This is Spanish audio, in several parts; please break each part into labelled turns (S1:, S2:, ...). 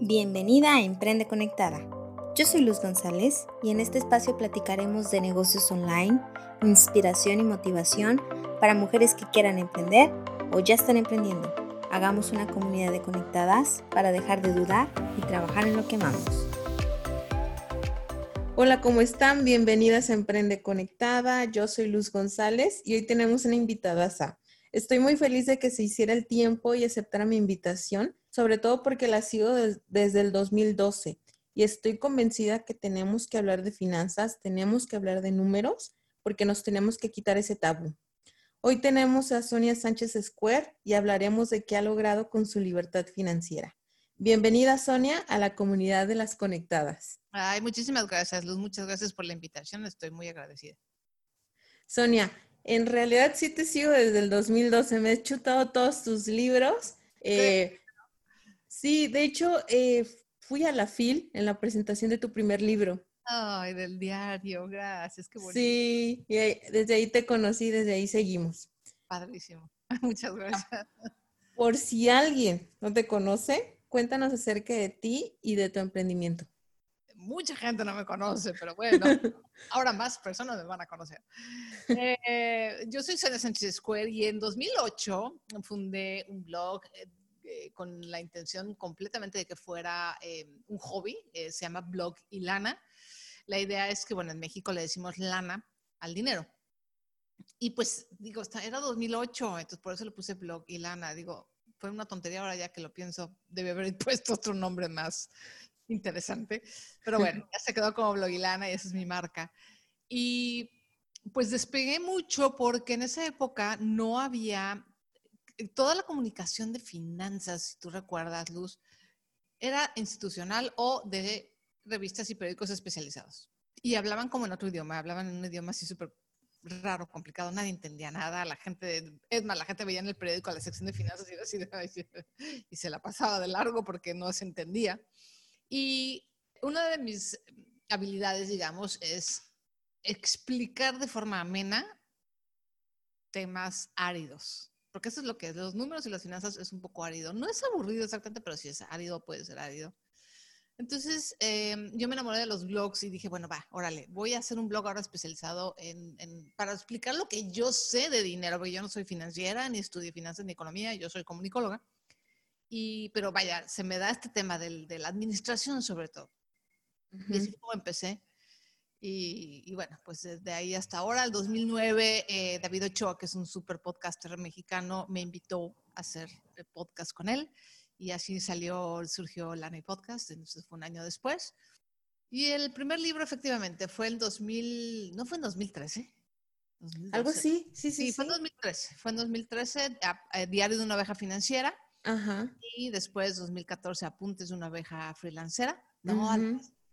S1: Bienvenida a Emprende Conectada. Yo soy Luz González y en este espacio platicaremos de negocios online, inspiración y motivación para mujeres que quieran emprender o ya están emprendiendo. Hagamos una comunidad de conectadas para dejar de dudar y trabajar en lo que amamos.
S2: Hola, ¿cómo están? Bienvenidas a Emprende Conectada. Yo soy Luz González y hoy tenemos una invitada. Estoy muy feliz de que se hiciera el tiempo y aceptara mi invitación sobre todo porque la sigo desde el 2012 y estoy convencida que tenemos que hablar de finanzas, tenemos que hablar de números, porque nos tenemos que quitar ese tabú. Hoy tenemos a Sonia Sánchez Square y hablaremos de qué ha logrado con su libertad financiera. Bienvenida, Sonia, a la comunidad de las conectadas.
S3: Ay, muchísimas gracias, Luz. Muchas gracias por la invitación. Estoy muy agradecida.
S2: Sonia, en realidad sí te sigo desde el 2012. Me he chutado todos tus libros. Eh, Sí, de hecho, eh, fui a la FIL en la presentación de tu primer libro.
S3: Ay, del diario, gracias, qué bonito.
S2: Sí, y desde ahí te conocí, desde ahí seguimos.
S3: Padrísimo, muchas gracias.
S2: Por si alguien no te conoce, cuéntanos acerca de ti y de tu emprendimiento.
S3: Mucha gente no me conoce, pero bueno, ahora más personas me van a conocer. Eh, yo soy Sonia Sánchez Square y en 2008 fundé un blog eh, con la intención completamente de que fuera eh, un hobby, eh, se llama Blog y Lana. La idea es que, bueno, en México le decimos lana al dinero. Y pues, digo, era 2008, entonces por eso le puse Blog y Lana. Digo, fue una tontería ahora ya que lo pienso, debe haber puesto otro nombre más interesante. Pero bueno, ya se quedó como Blog y Lana y esa es mi marca. Y pues despegué mucho porque en esa época no había toda la comunicación de finanzas, si tú recuerdas, Luz, era institucional o de revistas y periódicos especializados. Y hablaban como en otro idioma, hablaban en un idioma así súper raro, complicado, nadie entendía nada, la gente, es más, la gente veía en el periódico a la sección de finanzas y, así, y se la pasaba de largo porque no se entendía. Y una de mis habilidades, digamos, es explicar de forma amena temas áridos porque eso es lo que es. Los números y las finanzas es un poco árido. No es aburrido exactamente, pero sí es árido, puede ser árido. Entonces, em, yo me enamoré de los blogs y dije, bueno, va, órale, voy a hacer un blog ahora especializado en, para explicar lo que yo sé de dinero, porque yo no soy financiera, ni estudio finanzas ni economía, yo soy comunicóloga. Y, pero vaya, se me da este tema del, de la administración sobre todo. Y así como empecé. Y, bueno, pues desde ahí hasta ahora, el 2009, eh, David Ochoa, que es un super podcaster mexicano, me invitó a hacer el podcast con él y así salió, surgió Lana Podcast, entonces fue un año después. Y el primer libro efectivamente fue en 2000, ¿no fue en 2013?
S2: Algo así,
S3: sí, sí. Sí, fue en 2013, fue en 2013, Diario de una abeja financiera.
S2: Ajá.
S3: Y después 2014, Apuntes de una abeja freelancera. No,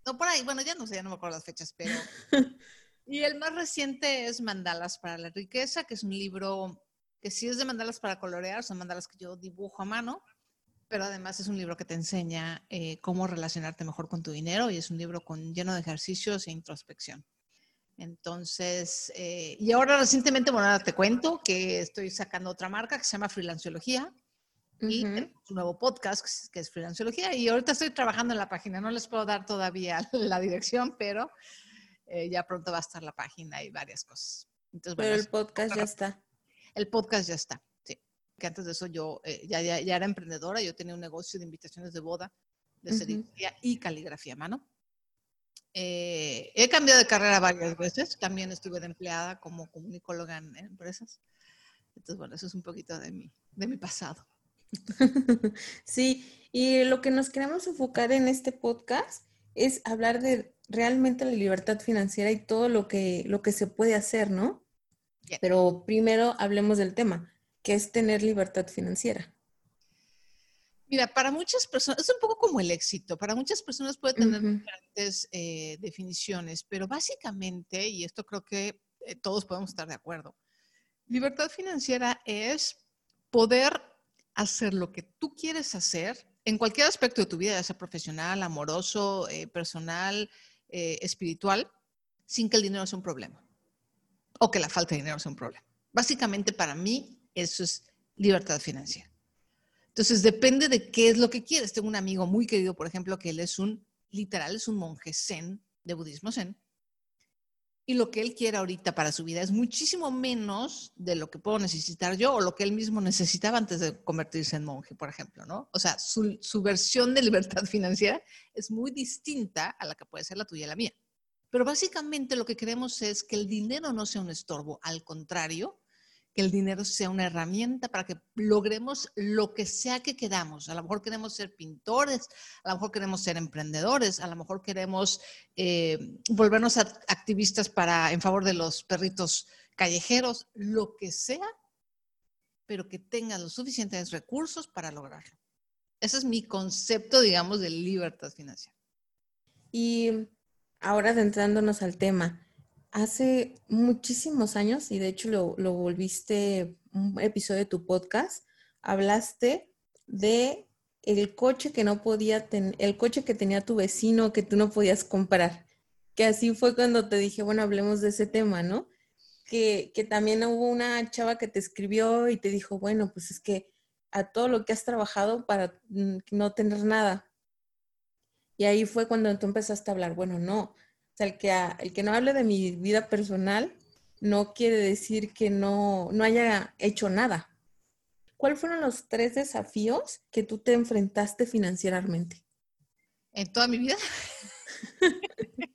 S3: no por ahí, bueno, ya no sé, ya no me acuerdo las fechas, pero... y el más reciente es Mandalas para la riqueza, que es un libro que sí es de mandalas para colorear, son mandalas que yo dibujo a mano, pero además es un libro que te enseña eh, cómo relacionarte mejor con tu dinero y es un libro con, lleno de ejercicios e introspección. Entonces, eh, y ahora recientemente, bueno, ahora te cuento que estoy sacando otra marca que se llama Freelanciología, y un nuevo podcast que es Financiología. Y ahorita estoy trabajando en la página. No les puedo dar todavía la dirección, pero eh, ya pronto va a estar la página y varias cosas.
S2: pero el podcast ya está.
S3: El podcast ya está, sí. Que antes de eso yo eh, ya, ya, era emprendedora. Yo tenía un negocio de invitaciones de boda, de serigrafía y caligrafía a mano. Eh, he cambiado de carrera varias veces. También estuve de empleada como comunicóloga en, en empresas. Entonces, bueno, eso es un poquito de mi, de mi pasado.
S2: Sí, y lo que nos queremos enfocar en este podcast es hablar de realmente la libertad financiera y todo lo que, lo que se puede hacer, ¿no? Pero primero hablemos del tema, que es tener libertad financiera.
S3: Mira, para muchas personas, es un poco como el éxito, para muchas personas puede tener diferentes eh, definiciones, pero básicamente, y esto creo que eh, todos podemos estar de acuerdo, libertad financiera es poder hacer lo que tú quieres hacer en cualquier aspecto de tu vida, ya sea profesional, amoroso, eh, personal, eh, espiritual, sin que el dinero sea un problema o que la falta de dinero sea un problema. Básicamente para mí eso es libertad financiera. Entonces, depende de qué es lo que quieres. Tengo un amigo muy querido, por ejemplo, que él es un, literal, es un monje zen, de budismo zen. Y lo que él quiere ahorita para su vida es muchísimo menos de lo que puedo necesitar yo o lo que él mismo necesitaba antes de convertirse en monje, por ejemplo, ¿no? O sea, su, su versión de libertad financiera es muy distinta a la que puede ser la tuya y la mía. Pero básicamente lo que queremos es que el dinero no sea un estorbo, al contrario, que el dinero sea una herramienta para que logremos lo que sea que queramos. A lo mejor queremos ser pintores, a lo mejor queremos ser emprendedores, a lo mejor queremos eh, volvernos activistas para, en favor de los perritos callejeros, lo que sea, pero que tenga los suficientes recursos para lograrlo. Ese es mi concepto, digamos, de libertad financiera.
S2: Y ahora adentrándonos al tema, hace muchísimos años, y de hecho lo, lo volviste un episodio de tu podcast, hablaste de el coche que no podía tener, el coche que tenía tu vecino que tú no podías comprar. Que así fue cuando te dije, bueno, hablemos de ese tema, ¿no? Que, que también hubo una chava que te escribió y te dijo, bueno, pues es que a todo lo que has trabajado para mm, no tener nada. Y ahí fue cuando tú empezaste a hablar, bueno, no, o sea, el que, el que no hable de mi vida personal no quiere decir que no, no haya hecho nada. ¿Cuáles fueron los tres desafíos que tú te enfrentaste financieramente?
S3: En toda mi vida.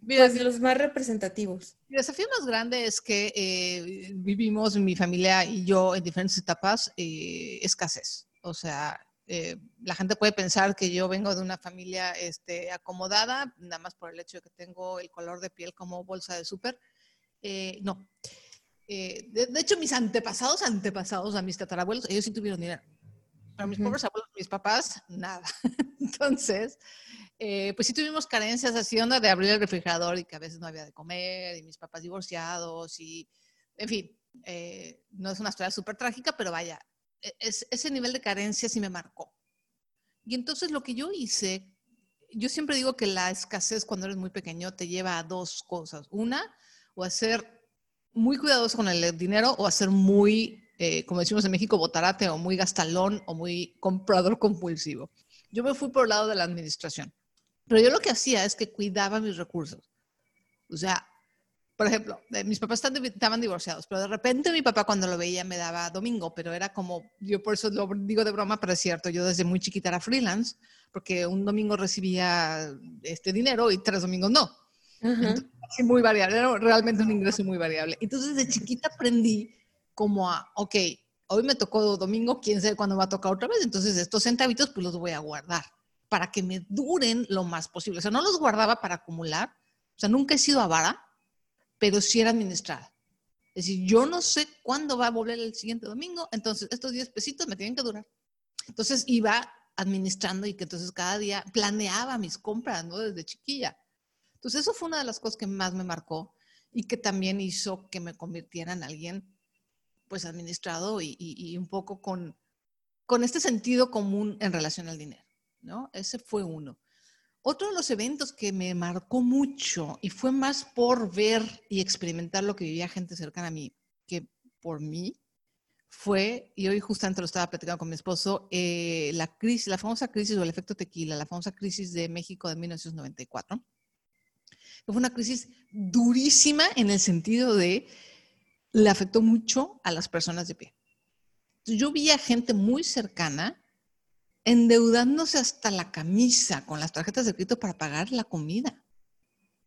S2: Mira, pues los más representativos.
S3: El desafío más grande es que eh, vivimos, mi familia y yo, en diferentes etapas, eh, escasez. O sea, eh, la gente puede pensar que yo vengo de una familia este, acomodada, nada más por el hecho de que tengo el color de piel como bolsa de súper. Eh, no. Eh, de, hecho, mis antepasados, antepasados a mis tatarabuelos, ellos sí tuvieron dinero. Pero mis pobres abuelos, mis papás, nada. Entonces, pues sí tuvimos carencias así, onda de abrir el refrigerador y que a veces no había de comer, y mis papás divorciados, y en fin, no es una historia súper trágica, pero vaya, e, ese nivel de carencia sí me marcó. Y entonces lo que yo hice, yo siempre digo que la escasez cuando eres muy pequeño te lleva a dos cosas. Una, o a ser muy cuidadoso con el dinero o a ser muy, eh, como decimos en México, botarate o muy gastalón o muy comprador compulsivo. Yo me fui por el lado de la administración. Pero yo lo que hacía es que cuidaba mis recursos. O sea, por ejemplo, mis papás estaban divorciados, pero de repente mi papá cuando lo veía me daba domingo, pero era como, yo por eso lo digo de broma, pero es cierto, yo desde muy chiquita era freelance, porque un domingo recibía este dinero y tres domingos no. muy variable, era realmente un ingreso muy variable. Entonces de chiquita aprendí como a, ok, hoy me tocó domingo, quién sabe cuándo va a tocar otra vez, entonces estos centavitos pues los voy a guardar para que me duren lo más posible. O sea, no los guardaba para acumular, o sea, nunca he sido avara, pero sí era administrada. Es decir, yo no sé cuándo va a volver el siguiente domingo, entonces estos 10 pesitos me tienen que durar. Entonces iba administrando y que entonces cada día planeaba mis compras, ¿no? Desde chiquilla. Entonces eso fue una de las cosas que más me marcó y que también hizo que me convirtiera en alguien pues administrado y, y un poco con, con este sentido común en relación al dinero, ¿no? Ese fue uno. Otro de los eventos que me marcó mucho y fue más por ver y experimentar lo que vivía gente cercana a mí que por mí fue, y hoy justamente lo estaba platicando con mi esposo, eh, la crisis, la famosa crisis o el efecto tequila, la famosa crisis de México de 1994. Fue una crisis durísima en el sentido de le afectó mucho a las personas de pie. Yo vi a gente muy cercana endeudándose hasta la camisa con las tarjetas de crédito para pagar la comida.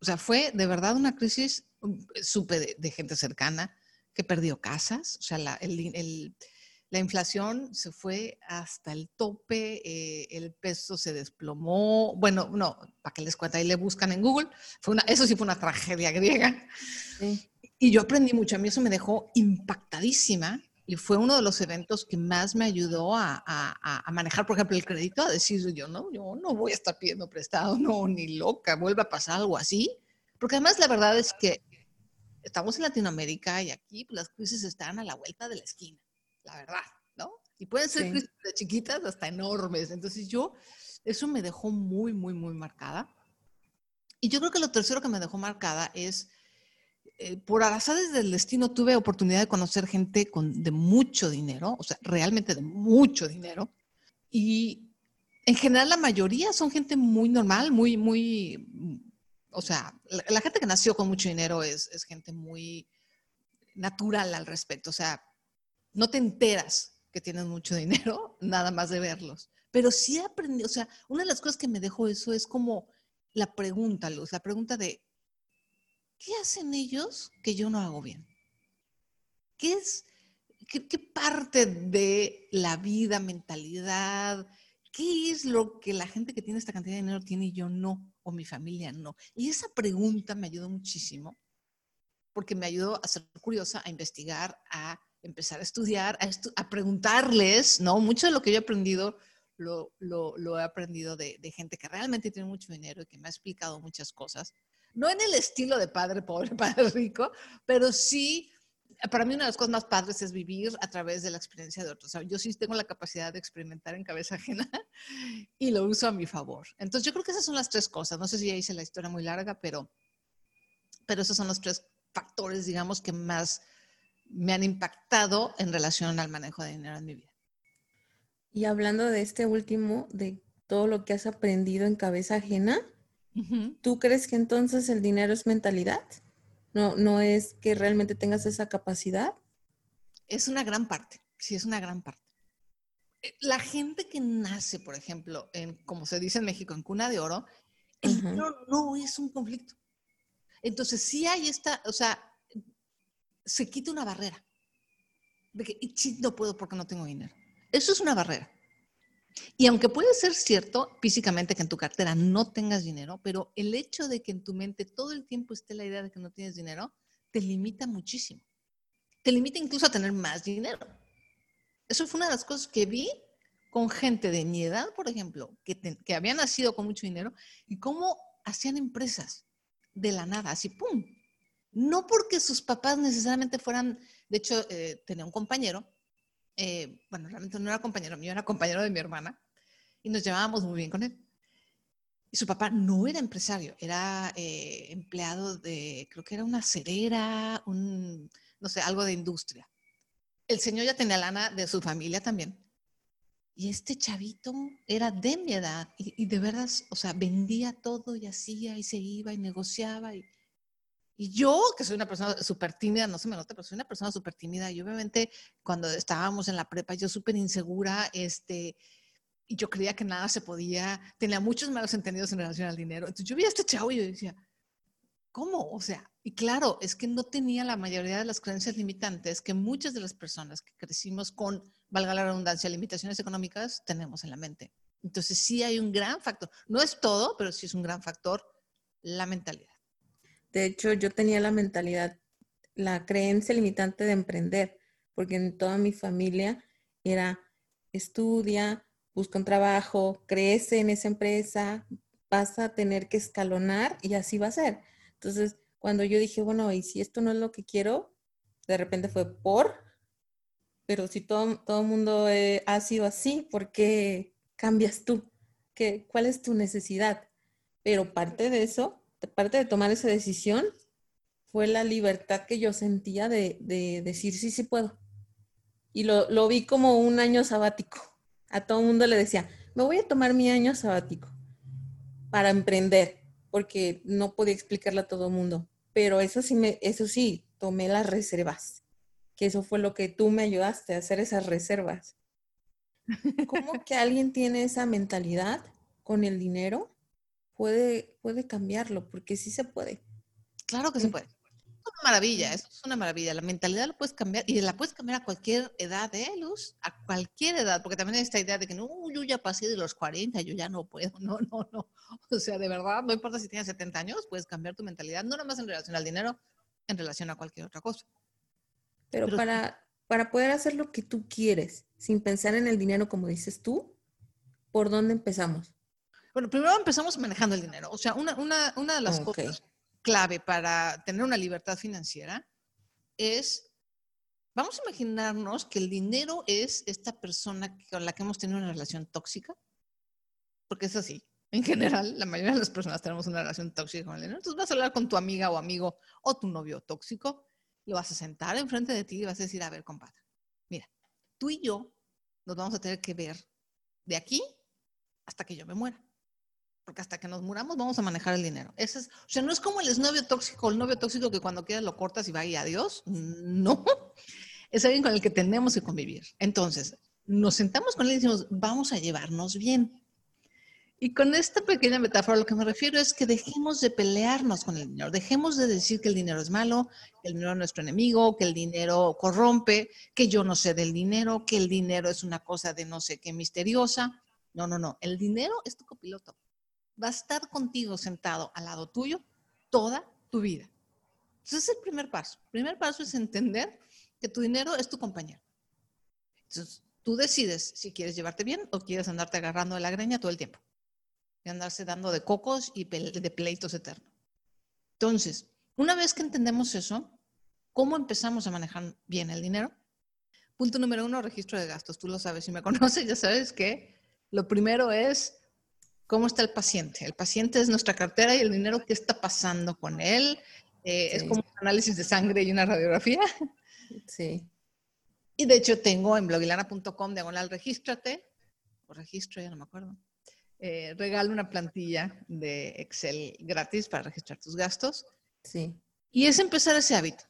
S3: O sea, fue de verdad una crisis, um, supe de, gente cercana que perdió casas, o sea, la, la inflación se fue hasta el tope, eh, el peso se desplomó, bueno, no, para que les cuente, ahí le buscan en Google, fue una, eso sí fue una tragedia griega. Y yo aprendí mucho, a mí eso me dejó impactadísima y fue uno de los eventos que más me ayudó a, a, manejar, por ejemplo, el crédito, a decir yo no, yo no voy a estar pidiendo prestado, no, ni loca, vuelve a pasar algo así. Porque además la verdad es que estamos en Latinoamérica y aquí pues, las crisis están a la vuelta de la esquina, la verdad, ¿no? Y pueden ser crisis de chiquitas hasta enormes. Entonces yo, eso me dejó muy, muy, muy marcada. Y yo creo que lo tercero que me dejó marcada es eh, por arazares del destino tuve oportunidad de conocer gente con, de mucho dinero, o sea, realmente de mucho dinero. Y en general la mayoría son gente muy normal, muy, muy, o sea, la, gente que nació con mucho dinero es, es gente muy natural al respecto, o sea, no te enteras que tienen mucho dinero, nada más de verlos. Pero sí aprendí, o sea, una de las cosas que me dejó eso es como la pregunta, Luz, la pregunta de, ¿qué hacen ellos que yo no hago bien? ¿Qué es, qué, qué parte de la vida, mentalidad, qué es lo que la gente que tiene esta cantidad de dinero tiene y yo no, o mi familia no? Y esa pregunta me ayudó muchísimo, porque me ayudó a ser curiosa, a investigar, a empezar a estudiar, a, preguntarles, ¿no? Mucho de lo que yo he aprendido lo, lo, he aprendido de, gente que realmente tiene mucho dinero y que me ha explicado muchas cosas. No en el estilo de padre pobre, padre rico, pero sí, para mí una de las cosas más padres es vivir a través de la experiencia de otros. yo sí tengo la capacidad de experimentar en cabeza ajena y lo uso a mi favor. Entonces yo creo que esas son las tres cosas. No sé si ya hice la historia muy larga, pero, pero esos son los tres factores, digamos, que más me han impactado en relación al manejo de dinero en mi vida.
S2: Y hablando de este último, de todo lo que has aprendido en cabeza ajena, ¿tú crees que entonces el dinero es mentalidad? No, no es que realmente tengas esa capacidad.
S3: Es una gran parte, sí, es una gran parte. Eh, la gente que nace, por ejemplo, en, como se dice en México, en cuna de oro, el dinero no es un conflicto. Entonces, sí hay esta, o sea, se quita una barrera. De que no puedo porque no tengo dinero. Eso es una barrera. Y aunque puede ser cierto físicamente que en tu cartera no tengas dinero, pero el hecho de que en tu mente todo el tiempo esté la idea de que no tienes dinero, te limita muchísimo. Te limita incluso a tener más dinero. Eso fue una de las cosas que vi con gente de mi edad, por ejemplo, que, que había nacido con mucho dinero y cómo hacían empresas de la nada, así, ¡pum! No porque sus papás necesariamente fueran, de hecho, eh, tenía un compañero, eh, bueno, realmente no era compañero mío, era compañero de mi hermana, y nos llevábamos muy bien con él. Y su papá no era empresario, era eh, empleado de, creo que era una cerera, un, no sé, algo de industria. El señor ya tenía lana de su familia también. Y este chavito era de mi edad y, y de verdad, o sea, vendía todo y hacía y se iba y negociaba y y yo, que soy una persona súper tímida, no se me nota, pero soy una persona súper tímida. Y obviamente cuando estábamos en la prepa, yo súper insegura, este, y yo creía que nada se podía, tenía muchos malos entendidos en relación al dinero. Entonces yo vi a este chavo y yo decía, ¿cómo? O sea, y claro, es que no tenía la mayoría de las creencias limitantes que muchas de las personas que crecimos con, valga la redundancia, limitaciones económicas, tenemos en la mente. Entonces sí hay un gran factor. No es todo, pero sí es un gran factor la mentalidad.
S2: De hecho, yo tenía la mentalidad, la creencia limitante de emprender, porque en toda mi familia era estudia, busca un trabajo, crece en esa empresa, vas a tener que escalonar y así va a ser. Entonces, cuando yo dije, bueno, y si esto no es lo que quiero, de repente fue por, pero si todo, el mundo eh, ha sido así, ¿por qué cambias tú? ¿Qué, ¿Cuál es tu necesidad? Pero parte de eso parte de tomar esa decisión fue la libertad que yo sentía de, decir sí, sí puedo. Y lo, vi como un año sabático. A todo mundo le decía, me voy a tomar mi año sabático para emprender, porque no podía explicarle a todo el mundo. Pero eso sí, me, eso sí, tomé las reservas, que eso fue lo que tú me ayudaste a hacer esas reservas. ¿Cómo que alguien tiene esa mentalidad con el dinero puede, puede cambiarlo, porque sí se puede.
S3: Claro que se puede. Es una maravilla, eso es una maravilla. La mentalidad la puedes cambiar y la puedes cambiar a cualquier edad, ¿eh, Luz? A cualquier edad, porque también hay esta idea de que no, yo ya pasé de los 40, yo ya no puedo. No, no, no. O sea, de verdad, no importa si tienes 70 años, puedes cambiar tu mentalidad, no nada más en relación al dinero, en relación a cualquier otra cosa.
S2: Pero, para, para poder hacer lo que tú quieres, sin pensar en el dinero como dices tú, ¿por dónde empezamos?
S3: Bueno, primero empezamos manejando el dinero. O sea, una, de las cosas clave para tener una libertad financiera es, vamos a imaginarnos que el dinero es esta persona con la que hemos tenido una relación tóxica, porque es así. En general, la mayoría de las personas tenemos una relación tóxica con el dinero. Entonces vas a hablar con tu amiga o amigo o tu novio tóxico, lo vas a sentar enfrente de ti y vas a decir, a ver, compadre, mira, tú y yo nos vamos a tener que ver de aquí hasta que yo me muera. Porque hasta que nos muramos vamos a manejar el dinero. Eso es, o sea, no es como el exnovio tóxico, el novio tóxico que cuando quieras lo cortas y va y adiós. No. Es alguien con el que tenemos que convivir. Entonces, nos sentamos con él y decimos, vamos a llevarnos bien. Y con esta pequeña metáfora lo que me refiero es que dejemos de pelearnos con el dinero, dejemos de decir que el dinero es malo, que el dinero es nuestro enemigo, que el dinero corrompe, que yo no sé del dinero, que el dinero es una cosa de no sé qué misteriosa. No, no, no, el dinero es tu copiloto. Va a estar contigo sentado al lado tuyo toda tu vida. Entonces es el primer paso. El primer paso es entender que tu dinero es tu compañero. Entonces tú decides si quieres llevarte bien o quieres andarte agarrando de la greña todo el tiempo y andarse dando de cocos y de pleitos eternos. Entonces, una vez que entendemos eso, ¿cómo empezamos a manejar bien el dinero? Punto número uno, registro de gastos. Tú lo sabes, si me conoces, ya sabes que lo primero es cómo está el paciente. El paciente es nuestra cartera y el dinero, ¿qué está pasando con él? Eh, es como un análisis de sangre y una radiografía.
S2: Sí.
S3: Y de hecho tengo en blogilana.com diagonal regístrate, o registro, ya no me acuerdo eh, regalo una plantilla de Excel gratis para registrar tus gastos.
S2: Sí.
S3: Y es empezar ese hábito.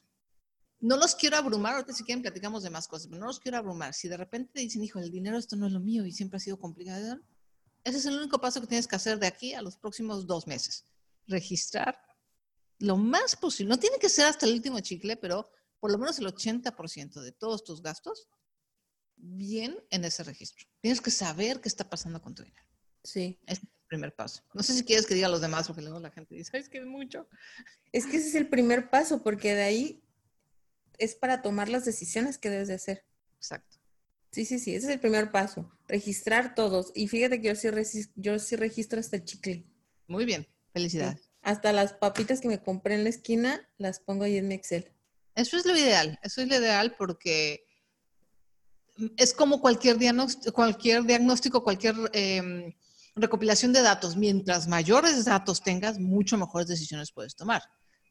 S3: No los quiero abrumar, ahorita si quieren platicamos de más cosas, pero no los quiero abrumar. Si de repente dicen, hijo, el dinero esto no es lo mío y siempre ha sido complicado, ese es el único paso que tienes que hacer de aquí a los próximos dos meses. Registrar lo más posible. No tiene que ser hasta el último chicle, pero por lo menos el 80% de todos tus gastos bien en ese registro. Tienes que saber qué está pasando con tu dinero.
S2: Sí.
S3: es el primer paso. No sé si quieres que diga los demás, porque luego la gente dice, es que es mucho.
S2: Es que ese es el primer paso, porque de ahí es para tomar las decisiones que debes de hacer.
S3: Exacto.
S2: Sí, sí, sí, ese es el primer paso. Registrar todos. Y fíjate que yo sí, yo sí registro hasta el chicle.
S3: Muy bien, felicidades.
S2: Hasta las papitas que me compré en la esquina las pongo ahí en mi Excel.
S3: Eso es lo ideal, eso es lo ideal porque es como cualquier diagnóstico, cualquier, diagnóstico, cualquier em, recopilación de datos, mientras mayores datos tengas, mucho mejores decisiones puedes tomar.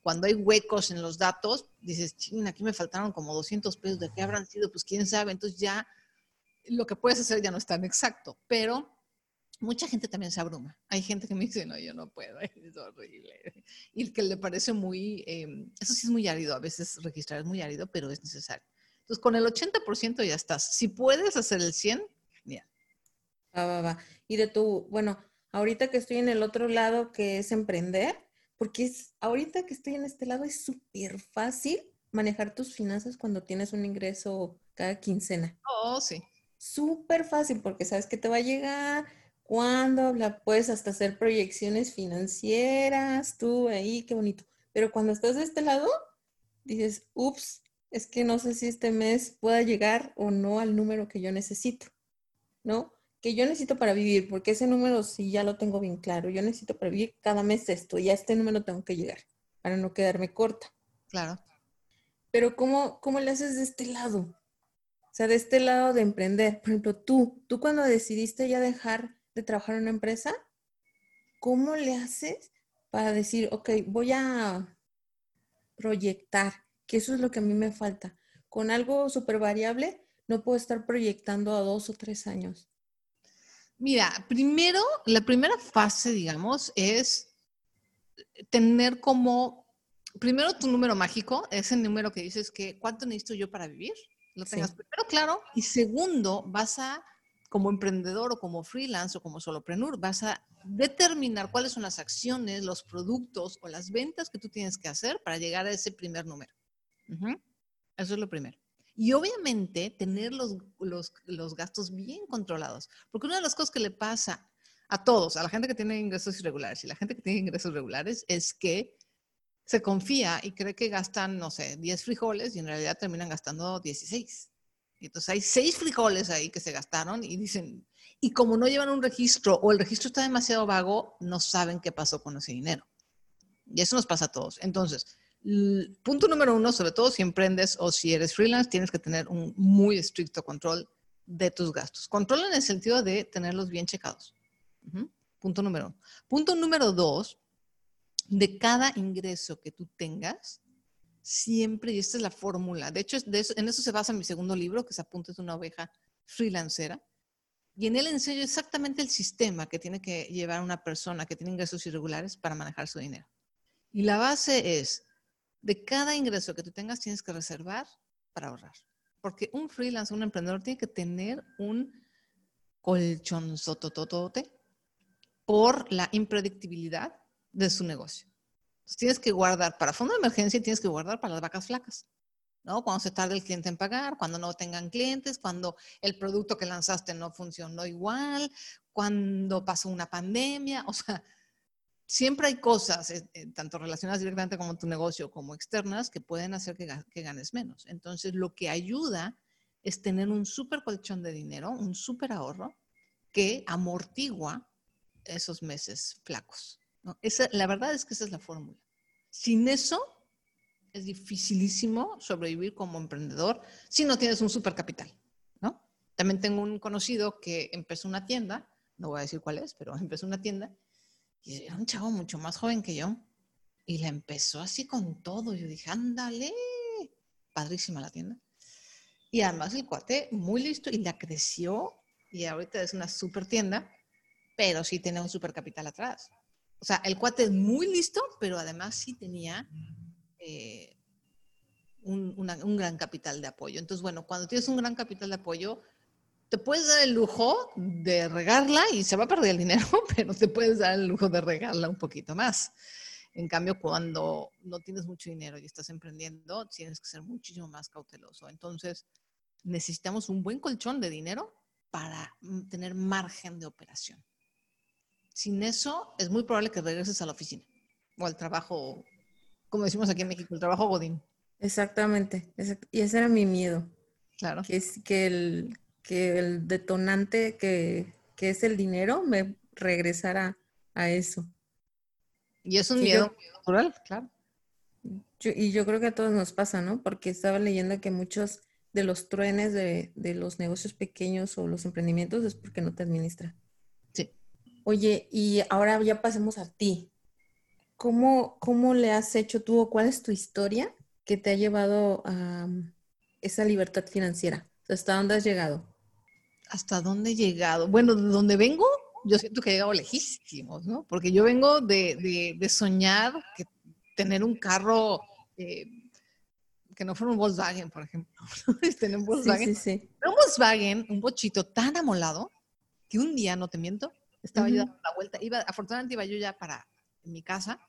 S3: Cuando hay huecos en los datos, dices, ching, aquí me faltaron como 200 pesos, ¿de qué habrán sido? Pues quién sabe. Entonces ya lo que puedes hacer ya no es tan exacto, pero mucha gente también se abruma. Hay gente que me dice, no, yo no puedo, es horrible. Y que le parece muy, em, eso sí es muy árido, a veces registrar es muy árido, pero es necesario. Entonces, con el 80% ya estás. Si puedes hacer el 100, genial.
S2: Va, va, va. Y de tu, bueno, ahorita que estoy en el otro lado que es emprender, porque es, ahorita que estoy en este lado es súper fácil manejar tus finanzas cuando tienes un ingreso cada quincena.
S3: Oh, sí.
S2: Súper fácil porque sabes que te va a llegar, cuándo, la puedes hasta hacer proyecciones financieras, tú ahí, qué bonito. Pero cuando estás de este lado, dices, ups, es que no sé si este mes pueda llegar o no al número que yo necesito, ¿no? que yo necesito para vivir, porque ese número sí ya lo tengo bien claro. Yo necesito para vivir cada mes esto y a este número tengo que llegar para no quedarme corta.
S3: Claro.
S2: Pero ¿cómo, cómo le haces de este lado? O sea, de este lado de emprender. Por ejemplo, tú, tú cuando decidiste ya dejar de trabajar en una empresa, ¿cómo le haces para decir, ok, voy a proyectar, que eso es lo que a mí me falta? Con algo súper variable, no puedo estar proyectando a dos o tres años.
S3: Mira, primero, la primera fase, digamos, es tener como, primero tu número mágico, ese número que dices que cuánto necesito yo para vivir, lo tengas primero claro, y segundo, vas a, como emprendedor o como freelance o como solopreneur, vas a determinar cuáles son las acciones, los productos o las ventas que tú tienes que hacer para llegar a ese primer número. Eso es lo primero. Y obviamente tener los, los, gastos bien controlados. Porque una de las cosas que le pasa a todos, a la gente que tiene ingresos irregulares y la gente que tiene ingresos regulares, es que se confía y cree que gastan, no sé, 10 frijoles y en realidad terminan gastando 16. Y entonces hay 6 frijoles ahí que se gastaron y dicen, y como no llevan un registro o el registro está demasiado vago, no saben qué pasó con ese dinero. Y eso nos pasa a todos. Entonces, punto número uno, sobre todo si emprendes o si eres freelance, tienes que tener un muy estricto control de tus gastos. Control en el sentido de tenerlos bien checados. Punto número uno. Punto número dos, de cada ingreso que tú tengas, siempre, y esta es la fórmula, de hecho en eso se basa mi segundo libro, que se apunta es una oveja freelancera, y en él enseño exactamente el sistema que tiene que llevar una persona que tiene ingresos irregulares para manejar su dinero. Y la base es, de cada ingreso que tú tengas tienes que reservar para ahorrar. Porque un freelance, un emprendedor tiene que tener un colchón sotototote por la impredictibilidad de su negocio. Tienes que guardar para fondo de emergencia y tienes que guardar para las vacas flacas. ¿no? Cuando se tarde el cliente en pagar, cuando no tengan clientes, cuando el producto que lanzaste no funcionó igual, cuando pasó una pandemia, o sea, siempre hay cosas, eh, eh, tanto relacionadas directamente con tu negocio como externas, que pueden hacer que, que ganes menos. Entonces, lo que ayuda es tener un súper colchón de dinero, un súper ahorro que amortigua esos meses flacos. ¿No? La verdad es que esa es la fórmula. Sin eso, es dificilísimo sobrevivir como emprendedor si no tienes un supercapital, ¿no? También tengo un conocido que empezó una tienda, no voy a decir cuál es, pero empezó una tienda y era un chavo mucho más joven que yo y la empezó así con todo. Yo dije, ándale, padrísima la tienda. Y además el cuate muy listo y la creció y ahorita es una super tienda, pero sí tiene un super capital atrás. O sea, el cuate es muy listo, pero además sí tenía eh, un, un, gran capital de apoyo. Entonces, bueno, cuando tienes un gran capital de apoyo, te puedes dar el lujo de regarla y se va a perder el dinero, pero te puedes dar el lujo de regarla un poquito más. En cambio, cuando no tienes mucho dinero y estás emprendiendo, tienes que ser muchísimo más cauteloso. Entonces, necesitamos un buen colchón de dinero para mm, tener margen de operación. Sin eso, es muy probable que regreses a la oficina o al trabajo como decimos aquí en México, el trabajo godín.
S2: Exactamente, y ese era mi miedo.
S3: Claro.
S2: Que es que el, que el detonante que, es el dinero me regresara a eso.
S3: Y es un miedo natural, claro.
S2: y yo creo que a todos nos pasa, ¿no? Porque estaba leyendo que muchos de los truenes de, de los negocios pequeños o los emprendimientos es porque no te administra. Oye, y ahora ya pasemos a ti. ¿Cómo, ¿Cómo le has hecho tú o cuál es tu historia que te ha llevado a um, esa libertad financiera? ¿Hasta dónde has llegado?
S3: ¿Hasta dónde he llegado? Bueno, de dónde vengo, yo siento que he llegado lejísimos, ¿no? Porque yo vengo de, de, soñar que tener un carro eh, que no fuera un Volkswagen, por ejemplo. tener un Volkswagen. Sí, sí, sí. un Volkswagen, un bochito tan amolado que un día, no te miento, estaba yo dando la vuelta. Iba, afortunadamente iba yo ya para mi casa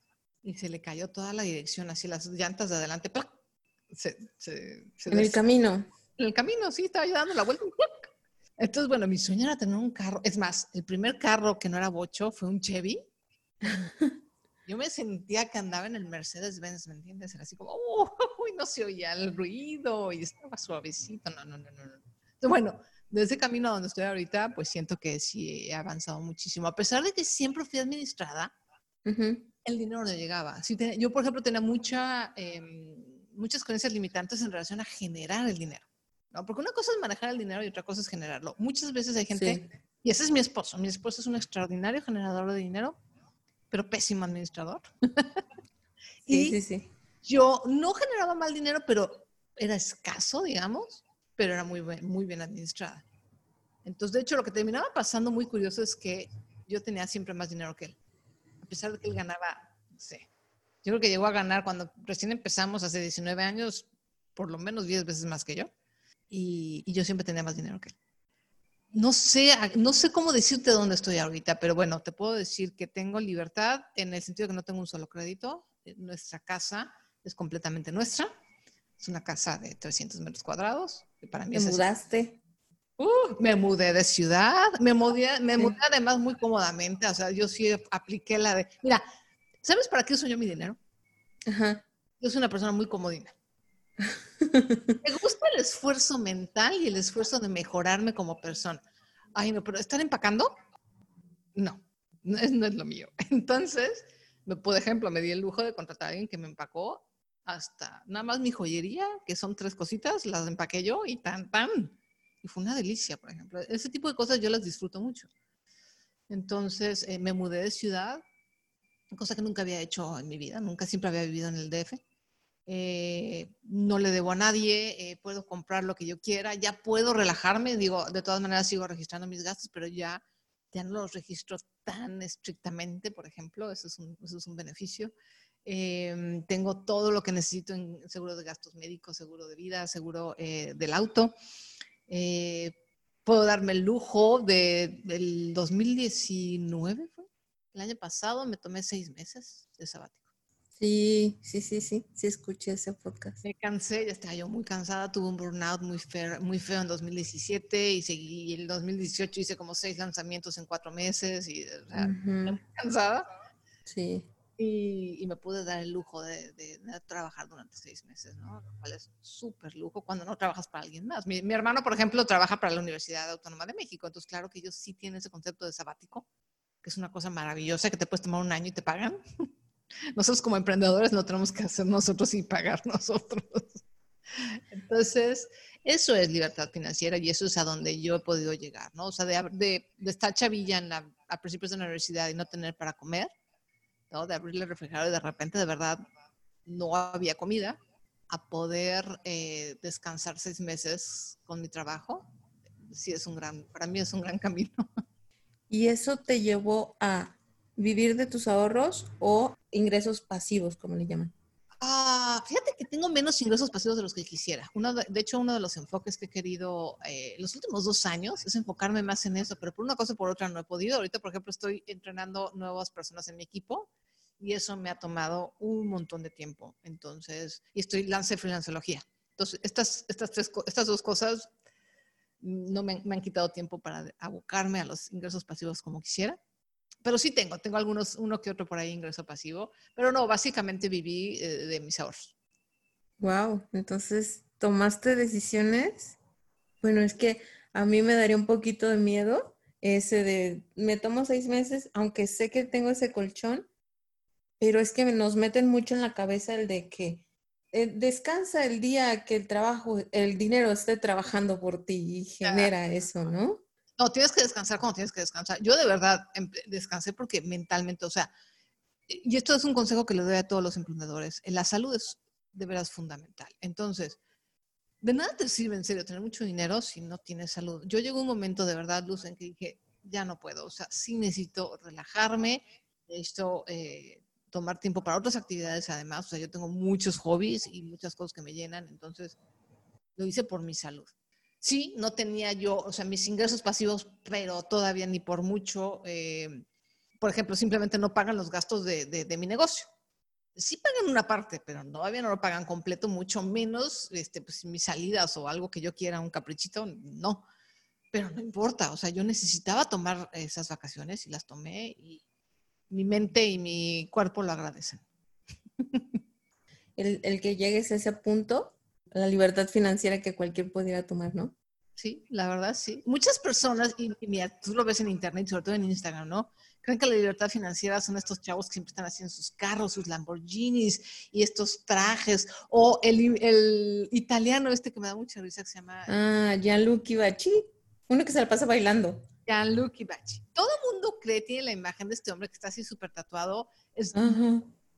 S3: y se le cayó toda la dirección, así las llantas de adelante,
S2: en el camino.
S3: En el camino, sí, estaba yo dando la vuelta. Entonces, bueno, mi sueño era tener un carro. Es más, el primer carro que no era bocho fue un Chevy. Yo me sentía que andaba en el Mercedes-Benz, ¿me entiendes? Era así como, uy, no se oía el ruido y estaba suavecito. No, no, no, no. Entonces, bueno, de ese camino a donde estoy ahorita, pues siento que sí he avanzado muchísimo. A pesar de que siempre fui administrada, el dinero no llegaba. yo, por ejemplo, tenía mucha, em, muchas creencias limitantes en relación a generar el dinero. ¿no? Porque una cosa es manejar el dinero y otra cosa es generarlo. Muchas veces hay gente, y ese es mi esposo, mi esposo es un extraordinario generador de dinero, pero pésimo administrador.
S2: sí, sí, sí.
S3: Yo no generaba mal dinero, pero era escaso, digamos, pero era muy, muy bien administrada. Entonces, de hecho, lo que terminaba pasando muy curioso es que yo tenía siempre más dinero que él a pesar de que él ganaba, no sé, yo creo que llegó a ganar cuando recién empezamos hace 19 años, por lo menos 10 veces más que yo. Y, yo siempre tenía más dinero que él. No sé, no sé cómo decirte dónde estoy ahorita, pero bueno, te puedo decir que tengo libertad en el sentido de que no tengo un solo crédito. Nuestra casa es completamente nuestra. Es una casa de 300 metros cuadrados.
S2: Para mí ¿Te mudaste?
S3: Uh, me mudé de ciudad, me mudé, me mudé además muy cómodamente, o sea, yo sí apliqué la de, mira, ¿sabes para qué uso yo mi dinero? Ajá. Yo soy una persona muy comodina. me gusta el esfuerzo mental y el esfuerzo de mejorarme como persona. Ay, no, pero estar empacando, no, no es, no es lo mío. Entonces, por ejemplo, me di el lujo de contratar a alguien que me empacó hasta nada más mi joyería, que son tres cositas, las empaqué yo y tan, tan fue una delicia, por ejemplo. Ese tipo de cosas yo las disfruto mucho. Entonces eh, me mudé de ciudad, cosa que nunca había hecho en mi vida, nunca siempre había vivido en el DF. Eh, no le debo a nadie, eh, puedo comprar lo que yo quiera, ya puedo relajarme, digo, de todas maneras sigo registrando mis gastos, pero ya, ya no los registro tan estrictamente, por ejemplo, eso es un, eso es un beneficio. Em, tengo todo lo que necesito en seguro de gastos médicos, seguro de vida, seguro eh, del auto. puedo darme el lujo de, del 2019, el año pasado me tomé seis meses de sabático.
S2: Sí, sí, sí, sí, sí escuché ese podcast.
S3: Me cansé, ya estaba yo muy cansada, tuve un burnout muy feo, muy feo en 2017 y seguí, en 2018 hice como seis lanzamientos en cuatro meses y o sea, muy cansada.
S2: Sí.
S3: Y, y, me pude dar el lujo de, de, de, trabajar durante seis meses, ¿no? Lo cual es súper lujo cuando no trabajas para alguien más. Mi, mi, hermano, por ejemplo, trabaja para la Universidad Autónoma de México, entonces claro que ellos sí tienen ese concepto de sabático, que es una cosa maravillosa, que te puedes tomar un año y te pagan. Nosotros como emprendedores no tenemos que hacer nosotros y pagar nosotros. Entonces, eso es libertad financiera y eso es a donde yo he podido llegar, ¿no? O sea, de, de, de estar chavilla en la, a principios de la universidad y no tener para comer, ¿no? De abrirle el refrigerador y de repente de verdad no había comida, a poder eh, descansar seis meses con mi trabajo, sí es un gran, para mí es un gran camino.
S2: ¿Y eso te llevó a vivir de tus ahorros o ingresos pasivos, como le llaman?
S3: Ah, fíjate que tengo menos ingresos pasivos de los que quisiera. Uno de, de hecho, uno de los enfoques que he querido eh, los últimos dos años es enfocarme más en eso, pero por una cosa o por otra no he podido. Ahorita, por ejemplo, estoy entrenando nuevas personas en mi equipo y eso me ha tomado un montón de tiempo. Entonces, y estoy lance freelanceología. Entonces, estas, estas, tres, estas dos cosas no me, me han quitado tiempo para abocarme a los ingresos pasivos como quisiera pero sí tengo, tengo algunos, uno que otro por ahí ingreso pasivo, pero no, básicamente viví eh, de mis ahorros.
S2: Wow, entonces tomaste decisiones. Bueno, es que a mí me daría un poquito de miedo ese de, me tomo seis meses, aunque sé que tengo ese colchón, pero es que nos meten mucho en la cabeza el de que eh, descansa el día que el trabajo, el dinero esté trabajando por ti y genera eso, ¿no?
S3: No, tienes que descansar cuando tienes que descansar. Yo de verdad descansé porque mentalmente, o sea, y esto es un consejo que le doy a todos los emprendedores, la salud es de veras fundamental. Entonces, de nada te sirve en serio tener mucho dinero si no tienes salud. Yo llegó un momento de verdad, Luz, en que dije, ya no puedo, o sea, sí necesito relajarme, necesito eh, tomar tiempo para otras actividades además, o sea, yo tengo muchos hobbies y muchas cosas que me llenan, entonces lo hice por mi salud. Sí, no tenía yo, o sea, mis ingresos pasivos, pero todavía ni por mucho, eh, por ejemplo, simplemente no pagan los gastos de, de, de, mi negocio. Sí pagan una parte, pero todavía no lo pagan completo, mucho menos este, pues, mis salidas o algo que yo quiera, un caprichito, no. Pero no importa, o sea, yo necesitaba tomar esas vacaciones y las tomé y mi mente y mi cuerpo lo agradecen.
S2: El, el que llegues a ese punto la libertad financiera que cualquier pudiera tomar, ¿no?
S3: Sí, la verdad sí. Muchas personas, y, y, mira, tú lo ves en internet, sobre todo en Instagram, ¿no? Creen que la libertad financiera son estos chavos que siempre están haciendo sus carros, sus Lamborghinis y estos trajes. O el, el italiano este que me da mucha risa que se llama...
S2: Ah, Gianluca Bacci. Uno que se la pasa bailando.
S3: Gianluca Bacci. Todo el mundo cree, tiene la imagen de este hombre que está así súper tatuado. Es,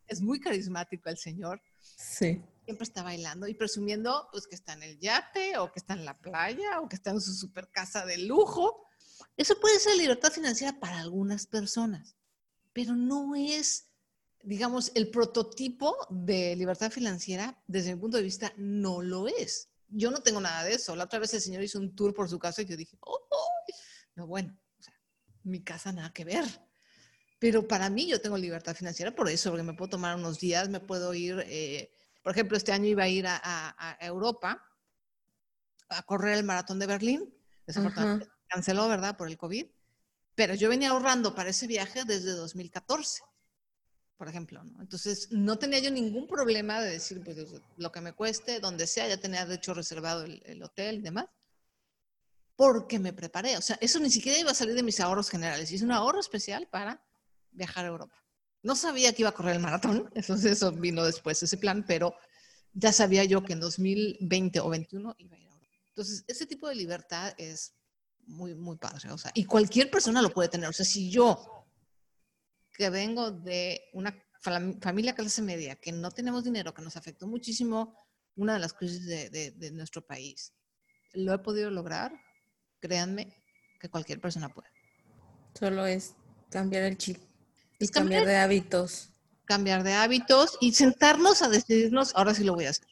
S3: es muy carismático el señor.
S2: Sí
S3: siempre está bailando y presumiendo pues que está en el yate o que está en la playa o que está en su super casa de lujo. Eso puede ser libertad financiera para algunas personas, pero no es, digamos, el prototipo de libertad financiera, desde mi punto de vista, no lo es. Yo no tengo nada de eso. La otra vez el señor hizo un tour por su casa y yo dije, oh, oh. no, bueno, o sea, mi casa nada que ver. Pero para mí yo tengo libertad financiera por eso, porque me puedo tomar unos días, me puedo ir... Eh, por ejemplo, este año iba a ir a, a, a Europa a correr el maratón de Berlín. Desafortunadamente. Canceló, ¿verdad? Por el COVID. Pero yo venía ahorrando para ese viaje desde 2014, por ejemplo. ¿no? Entonces, no tenía yo ningún problema de decir, pues, lo que me cueste, donde sea, ya tenía de hecho reservado el, el hotel y demás porque me preparé. O sea, eso ni siquiera iba a salir de mis ahorros generales. Hice un ahorro especial para viajar a Europa. No sabía que iba a correr el maratón, entonces eso vino después, ese plan, pero ya sabía yo que en 2020 o 2021 iba a ir a Europa. Entonces, ese tipo de libertad es muy, muy padre. O sea, y cualquier persona lo puede tener. O sea, si yo, que vengo de una familia clase media, que no tenemos dinero, que nos afectó muchísimo una de las crisis de, nuestro país, lo he podido lograr, créanme que cualquier persona puede.
S2: Solo es cambiar el chip y cambiar, de hábitos.
S3: Cambiar de hábitos y sentarnos a decidirnos, ahora sí lo voy a hacer.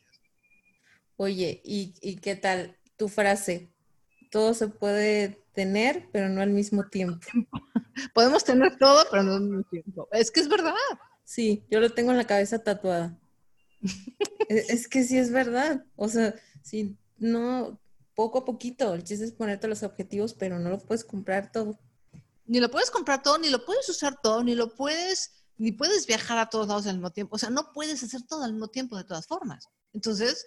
S2: Oye, ¿y, y qué tal tu frase? Todo se puede tener, pero no al mismo tiempo.
S3: Podemos tener todo, pero no al mismo tiempo. Es que es verdad.
S2: Sí, yo lo tengo en la cabeza tatuada. es, que sí es verdad. O sea, si no, poco a poquito. El chiste es ponerte los objetivos, pero no lo puedes comprar todo.
S3: Ni lo puedes comprar todo, ni lo puedes usar todo, ni lo puedes, ni puedes viajar a todos lados al mismo tiempo. O sea, no puedes hacer todo al mismo tiempo de todas formas. Entonces,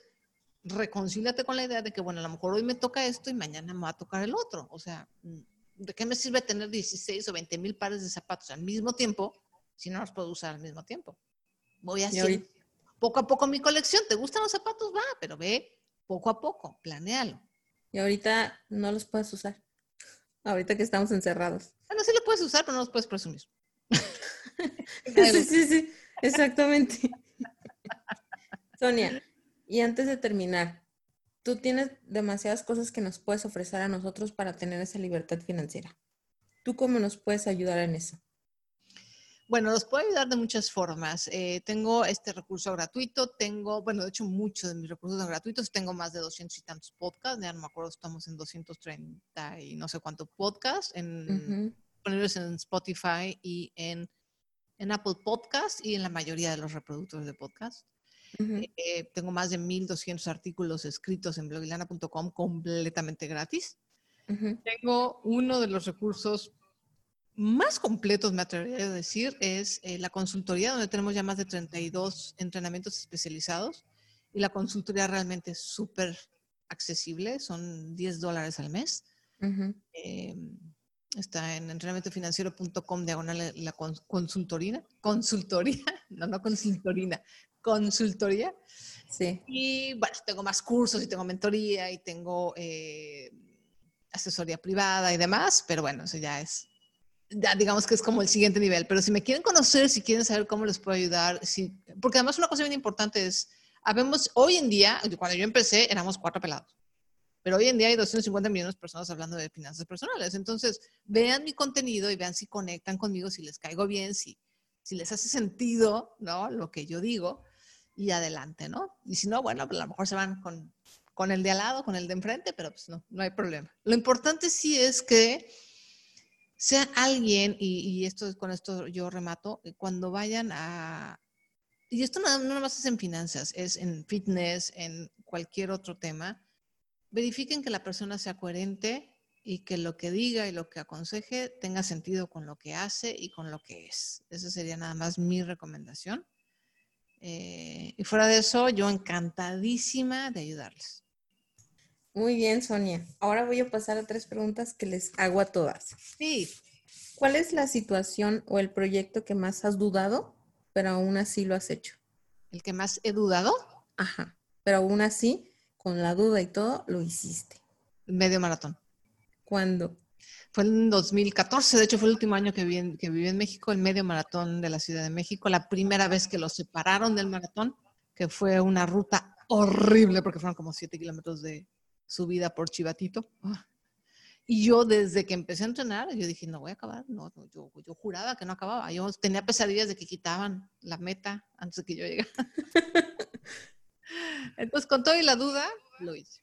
S3: reconcíliate con la idea de que, bueno, a lo mejor hoy me toca esto y mañana me va a tocar el otro. O sea, ¿de qué me sirve tener 16 o 20 mil pares de zapatos al mismo tiempo si no los puedo usar al mismo tiempo? Voy a hacer poco a poco mi colección. ¿Te gustan los zapatos? Va, pero ve poco a poco, planéalo.
S2: Y ahorita no los puedes usar. Ahorita que estamos encerrados.
S3: Bueno, sí los puedes usar, pero no los puedes presumir.
S2: sí, sí, sí, exactamente. Sonia, y antes de terminar, tú tienes demasiadas cosas que nos puedes ofrecer a nosotros para tener esa libertad financiera. ¿Tú cómo nos puedes ayudar en eso?
S3: Bueno, los puedo ayudar de muchas formas. Eh, tengo este recurso gratuito, tengo, bueno, de hecho muchos de mis recursos son gratuitos, tengo más de 200 y tantos podcasts, ya no me acuerdo, estamos en 230 y no sé cuántos podcasts, en, en Spotify y en, en Apple Podcasts y en la mayoría de los reproductores de podcasts. Eh, tengo más de 1200 artículos escritos en blogilana.com completamente gratis. Tengo uno de los recursos más completos, me atrevería a decir, es eh, la consultoría, donde tenemos ya más de 32 entrenamientos especializados. Y la consultoría realmente es súper accesible, son 10 dólares al mes. Em, está en entrenamientofinanciero.com diagonal la consultoría, consultoría, no, no consultorina, consultoría.
S2: Sí.
S3: Y bueno, tengo más cursos y tengo mentoría y tengo eh, asesoría privada y demás, pero bueno, eso ya es, ya digamos que es como el siguiente nivel. Pero si me quieren conocer, si quieren saber cómo les puedo ayudar, si, porque además una cosa bien importante es, habemos, hoy en día, cuando yo empecé, éramos cuatro pelados. Pero hoy en día hay 250 millones de personas hablando de finanzas personales. Entonces, vean mi contenido y vean si conectan conmigo, si les caigo bien, si, si les hace sentido, ¿no? Lo que yo digo y adelante, ¿no? Y si no, bueno, pues a lo mejor se van con, con el de al lado, con el de enfrente, pero pues no, no hay problema. Lo importante sí es que sea alguien, y, y esto con esto yo remato, cuando vayan a, y esto no, no más es en finanzas, es en fitness, en cualquier otro tema, verifiquen que la persona sea coherente y que lo que diga y lo que aconseje tenga sentido con lo que hace y con lo que es. Esa sería nada más mi recomendación. Eh, y fuera de eso, yo encantadísima de ayudarles.
S2: Muy bien, Sonia. Ahora voy a pasar a tres preguntas que les hago a todas.
S3: Sí.
S2: ¿Cuál es la situación o el proyecto que más has dudado, pero aún así lo has hecho?
S3: ¿El que más he dudado?
S2: Ajá. Pero aún así, con la duda y todo, lo hiciste.
S3: Medio maratón.
S2: ¿Cuándo?
S3: Fue en 2014, de hecho fue el último año que viví, que viví en México, el medio maratón de la Ciudad de México, la primera vez que lo separaron del maratón, que fue una ruta horrible porque fueron como siete kilómetros de subida por Chivatito. Ah. Y yo desde que empecé a entrenar, yo dije, no voy a acabar. No, yo, yo, juraba que no acababa. Yo tenía pesadillas de que quitaban la meta antes de que yo llegara. Entonces, con todo y la duda, lo hice.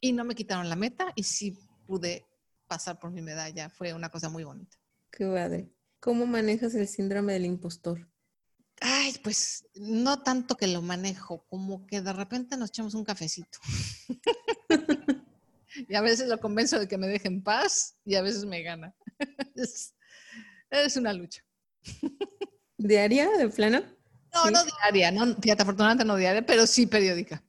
S3: Y no me quitaron la meta y sí pude pasar por mi medalla. Fue una cosa muy bonita.
S2: Qué padre. ¿Cómo manejas el síndrome del impostor?
S3: Ay, pues no tanto que lo manejo, como que de repente nos echamos un cafecito. y a veces lo convenzo de que me deje en paz y a veces me gana. es, es una lucha.
S2: ¿Diaria, de plano?
S3: No, no diaria, no, fíjate, afortunadamente no diaria, pero sí periódica.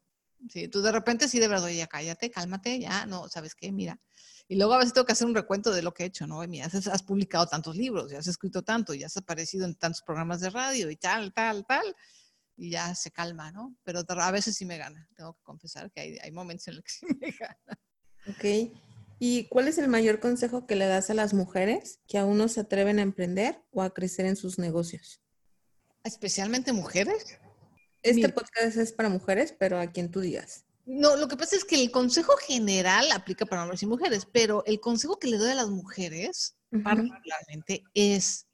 S3: Sí, tú de repente sí de verdad, oye, cállate, cálmate, ya, no, ¿sabes qué? Mira, y luego a veces tengo que hacer un recuento de lo que he hecho, ¿no? Mira, has, publicado tantos libros, ya has escrito tanto, ya has aparecido en tantos programas de radio y tal, tal, tal, y ya se calma, ¿no? Pero a veces sí me gana, tengo que confesar que hay, hay momentos en los que sí me gana.
S2: Ok. ¿Y cuál es el mayor consejo que le das a las mujeres que aún no se atreven a emprender o a crecer en sus negocios?
S3: Especialmente mujeres.
S2: Este podcast es para mujeres, pero a quien tú digas.
S3: No, lo que pasa es que el consejo general aplica para hombres y mujeres, pero el consejo que le doy a las mujeres particularmente es,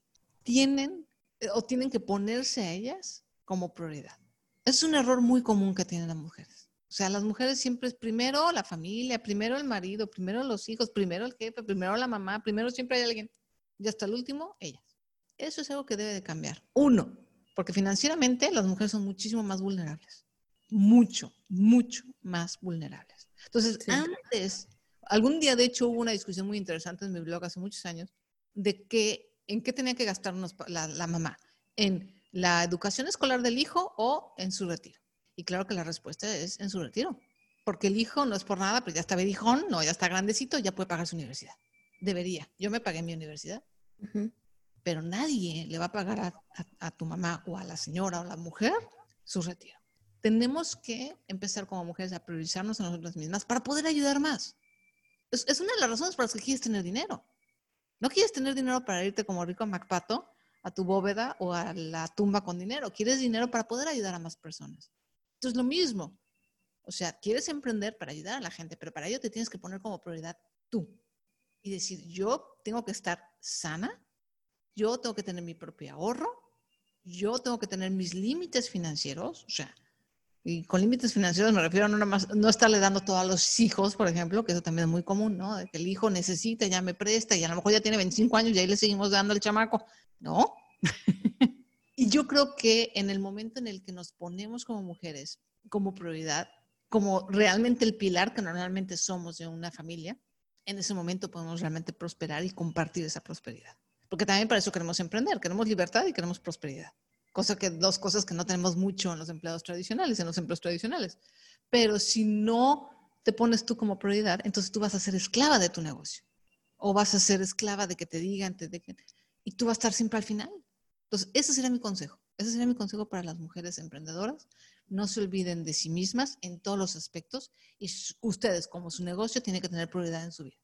S3: tienen eh, o tienen que ponerse a ellas como prioridad. Es un error muy común que tienen las mujeres. O sea, las mujeres siempre es primero la familia, primero el marido, primero los hijos, primero el jefe, primero la mamá, primero siempre hay alguien. Y hasta el último, ellas. Eso es algo que debe de cambiar. Uno, porque financieramente las mujeres son muchísimo más vulnerables. Mucho, mucho más vulnerables. Entonces, antes, algún día de hecho hubo una discusión muy interesante en mi blog hace muchos años de que, en qué tenía que gastarnos la, la mamá. En la educación escolar del hijo o en su retiro. Y claro que la respuesta es en su retiro, porque el hijo no es por nada, pero ya está berijón, no, ya está grandecito, ya puede pagar su universidad. Debería. Yo me pagué mi universidad, pero nadie le va a pagar a, a, tu mamá o a la señora o a la mujer su retiro. Tenemos que empezar como mujeres a priorizarnos a nosotras mismas para poder ayudar más. Es, es una de las razones por las que quieres tener dinero. No quieres tener dinero para irte como rico a MacPato a tu bóveda o a la tumba con dinero. Quieres dinero para poder ayudar a más personas. Entonces, lo mismo. O sea, quieres emprender para ayudar a la gente, pero para ello te tienes que poner como prioridad tú. Y decir, yo tengo que estar sana, yo tengo que tener mi propio ahorro, yo tengo que tener mis límites financieros, o sea, y con límites financieros me refiero a no, más, no estarle dando todo a los hijos, por ejemplo, que eso también es muy común, ¿no? De que el hijo necesita, ya me presta, y a lo mejor ya tiene 25 años y ahí le seguimos dando el chamaco. No. y yo creo que en el momento en el que nos ponemos como mujeres como prioridad, como realmente el pilar que normalmente somos de una familia, en ese momento podemos realmente prosperar y compartir esa prosperidad. Porque también para eso queremos emprender, queremos libertad y queremos prosperidad. Cosa que dos cosas que no tenemos mucho en los empleados tradicionales, en los empleos tradicionales. Pero si no te pones tú como prioridad, entonces tú vas a ser esclava de tu negocio. O vas a ser esclava de que te digan, te dejen y tú vas a estar siempre al final. Entonces, ese sería mi consejo. Ese sería mi consejo para las mujeres emprendedoras. No se olviden de sí mismas en todos los aspectos y ustedes como su negocio tienen que tener prioridad en su vida.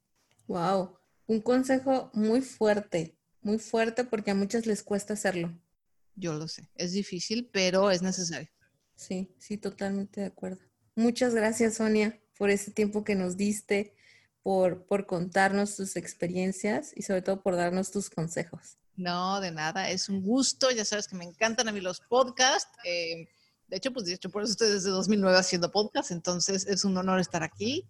S2: Wow, un consejo muy fuerte, muy fuerte porque a muchas les cuesta hacerlo.
S3: Yo lo sé, es difícil, pero es necesario.
S2: Sí, sí, totalmente de acuerdo. Muchas gracias, Sonia, por ese tiempo que nos diste por, contarnos tus experiencias y sobre todo por darnos tus consejos.
S3: No, de nada, es un gusto, ya sabes que me encantan a mí los podcasts. Eh, de hecho, pues de hecho, por eso estoy desde 2009 haciendo podcast, entonces es un honor estar aquí.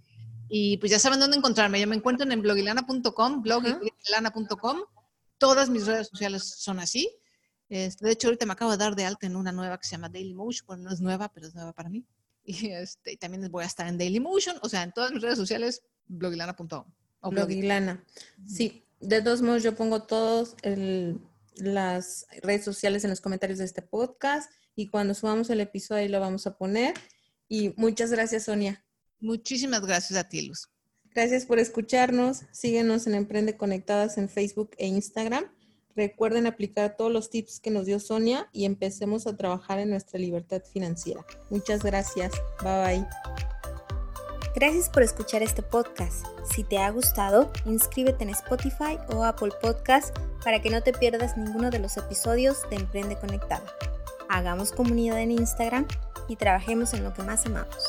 S3: Y pues ya saben dónde encontrarme. Ya me encuentran en blogilana.com, blogilana.com. Todas mis redes sociales son así. Este, de hecho, ahorita me acabo de dar de alta en una nueva que se llama Dailymotion. Bueno, no es nueva, pero es nueva para mí. Y, este, y también voy a estar en Dailymotion. O sea, en todas mis redes sociales blogilana.com.
S2: Blogilana. Sí, de todos modos yo pongo todas las redes sociales en los comentarios de este podcast y cuando subamos el episodio ahí lo vamos a poner. Y muchas gracias, Sonia.
S3: Muchísimas gracias a ti, Luz.
S2: Gracias por escucharnos. Síguenos en Emprende Conectadas en Facebook e Instagram. Recuerden aplicar todos los tips que nos dio Sonia y empecemos a trabajar en nuestra libertad financiera. Muchas gracias. Bye bye.
S1: Gracias por escuchar este podcast. Si te ha gustado, inscríbete en Spotify o Apple Podcast para que no te pierdas ninguno de los episodios de Emprende Conectado. Hagamos comunidad en Instagram y trabajemos en lo que más amamos.